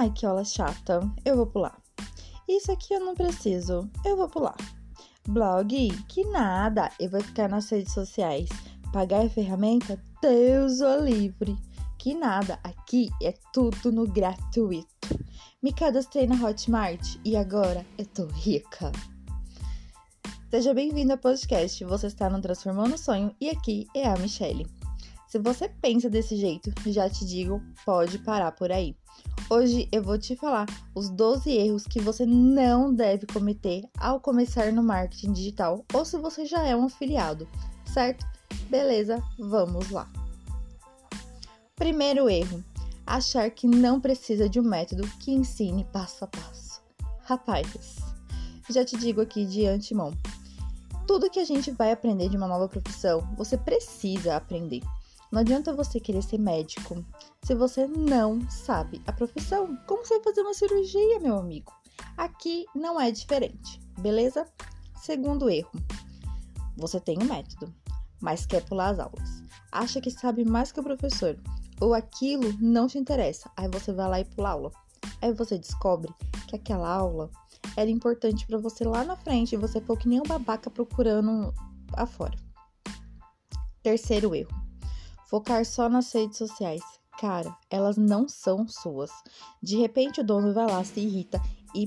Ai, que aula chata, eu vou pular. Isso aqui eu não preciso, eu vou pular. Blog, que nada, eu vou ficar nas redes sociais. Pagar a ferramenta, Deus o livre. Que nada, aqui é tudo no gratuito. Me cadastrei na Hotmart e agora eu tô rica. Seja bem-vindo ao podcast. Você está no Transformando Sonho e aqui é a Michelle. Se você pensa desse jeito, já te digo, pode parar por aí. Hoje eu vou te falar os 12 erros que você não deve cometer ao começar no marketing digital ou se você já é um afiliado, certo? Beleza, vamos lá. Primeiro erro: achar que não precisa de um método que ensine passo a passo. Rapazes, já te digo aqui de antemão: tudo que a gente vai aprender de uma nova profissão, você precisa aprender. Não adianta você querer ser médico se você não sabe a profissão. Como você vai fazer uma cirurgia, meu amigo? Aqui não é diferente, beleza? Segundo erro: você tem um método, mas quer pular as aulas. Acha que sabe mais que o professor, ou aquilo não te interessa. Aí você vai lá e pula aula. Aí você descobre que aquela aula era importante para você lá na frente e você foi que nem um babaca procurando afora. Terceiro erro Focar só nas redes sociais. Cara, elas não são suas. De repente o dono vai lá, se irrita e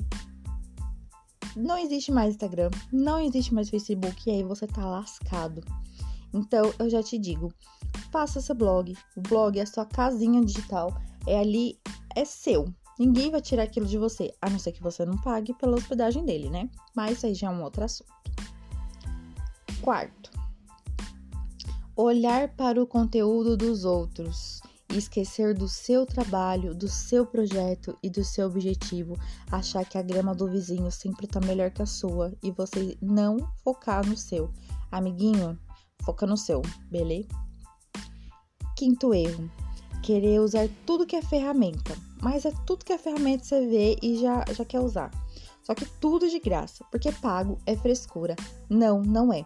não existe mais Instagram, não existe mais Facebook e aí você tá lascado. Então eu já te digo, faça seu blog. O blog é a sua casinha digital, é ali, é seu. Ninguém vai tirar aquilo de você, a não ser que você não pague pela hospedagem dele, né? Mas aí já é um outro assunto. Quarto, olhar para o conteúdo dos outros e esquecer do seu trabalho, do seu projeto e do seu objetivo, achar que a grama do vizinho sempre tá melhor que a sua e você não focar no seu. Amiguinho, foca no seu, beleza? Quinto erro: querer usar tudo que é ferramenta, mas é tudo que é ferramenta você vê e já, já quer usar. Só que tudo de graça, porque pago é frescura. Não, não é.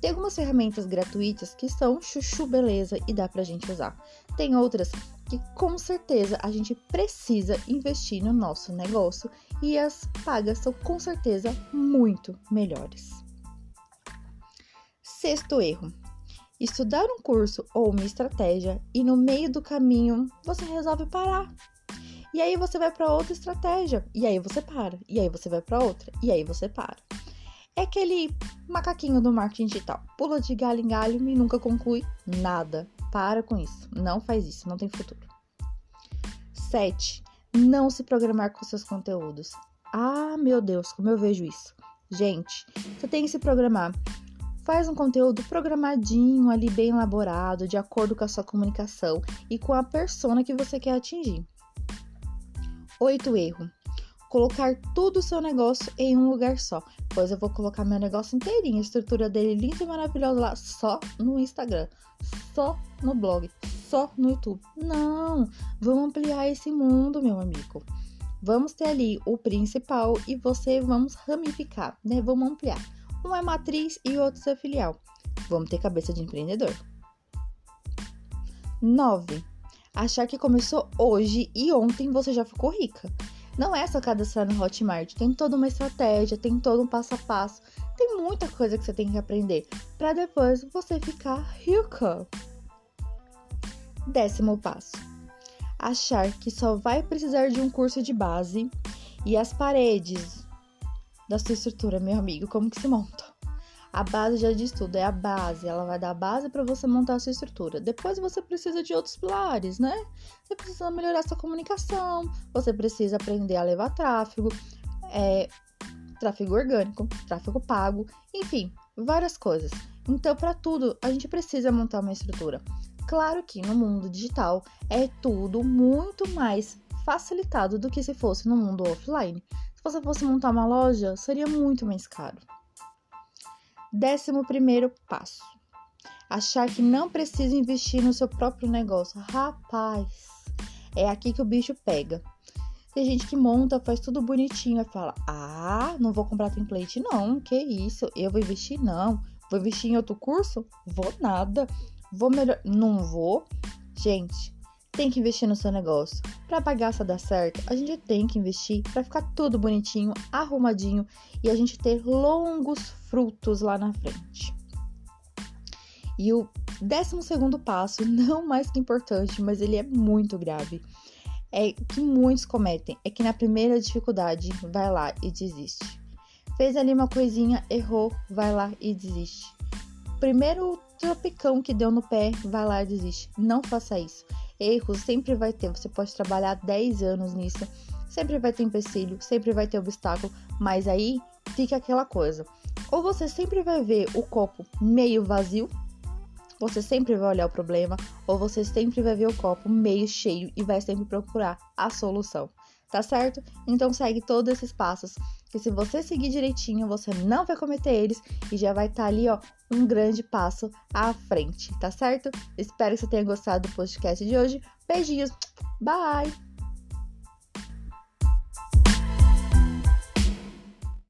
Tem algumas ferramentas gratuitas que são chuchu beleza e dá pra gente usar. Tem outras que com certeza a gente precisa investir no nosso negócio e as pagas são com certeza muito melhores. Sexto erro: estudar um curso ou uma estratégia e no meio do caminho você resolve parar. E aí você vai para outra estratégia, e aí você para, e aí você vai para outra, e aí você para. É aquele macaquinho do marketing digital. Pula de galho em galho e nunca conclui nada. Para com isso. Não faz isso, não tem futuro. 7. Não se programar com seus conteúdos. Ah, meu Deus, como eu vejo isso. Gente, você tem que se programar. Faz um conteúdo programadinho, ali bem elaborado, de acordo com a sua comunicação e com a persona que você quer atingir. Oito erro colocar tudo o seu negócio em um lugar só. Pois eu vou colocar meu negócio inteirinho, a estrutura dele linda e maravilhosa lá só no Instagram, só no blog, só no YouTube. Não, vamos ampliar esse mundo, meu amigo. Vamos ter ali o principal e você vamos ramificar, né? Vamos ampliar. Um é matriz e o outro é filial. Vamos ter cabeça de empreendedor. 9. Achar que começou hoje e ontem você já ficou rica. Não é só cadastrar no Hotmart, tem toda uma estratégia, tem todo um passo a passo, tem muita coisa que você tem que aprender para depois você ficar rica. Décimo passo: achar que só vai precisar de um curso de base e as paredes da sua estrutura, meu amigo, como que se monta? A base já diz tudo, é a base. Ela vai dar a base para você montar a sua estrutura. Depois você precisa de outros pilares, né? Você precisa melhorar sua comunicação, você precisa aprender a levar tráfego, é, tráfego orgânico, tráfego pago, enfim, várias coisas. Então, para tudo, a gente precisa montar uma estrutura. Claro que no mundo digital é tudo muito mais facilitado do que se fosse no mundo offline. Se você fosse montar uma loja, seria muito mais caro. Décimo primeiro passo: achar que não precisa investir no seu próprio negócio. Rapaz, é aqui que o bicho pega. Tem gente que monta, faz tudo bonitinho e fala: Ah, não vou comprar template, não. Que isso? Eu vou investir, não. Vou investir em outro curso? Vou nada. Vou melhor. Não vou. Gente, tem que investir no seu negócio. Para bagaça dar certo, a gente tem que investir para ficar tudo bonitinho, arrumadinho e a gente ter longos frutos lá na frente. E o décimo segundo passo, não mais que importante, mas ele é muito grave, é que muitos cometem, é que na primeira dificuldade vai lá e desiste. Fez ali uma coisinha, errou, vai lá e desiste. Primeiro tropicão que deu no pé, vai lá e desiste. Não faça isso. Erros sempre vai ter. Você pode trabalhar 10 anos nisso. Sempre vai ter empecilho, sempre vai ter obstáculo, mas aí fica aquela coisa. Ou você sempre vai ver o copo meio vazio, você sempre vai olhar o problema, ou você sempre vai ver o copo meio cheio e vai sempre procurar a solução. Tá certo? Então segue todos esses passos, que se você seguir direitinho, você não vai cometer eles e já vai estar tá ali, ó, um grande passo à frente, tá certo? Espero que você tenha gostado do podcast de hoje. Beijinhos. Bye.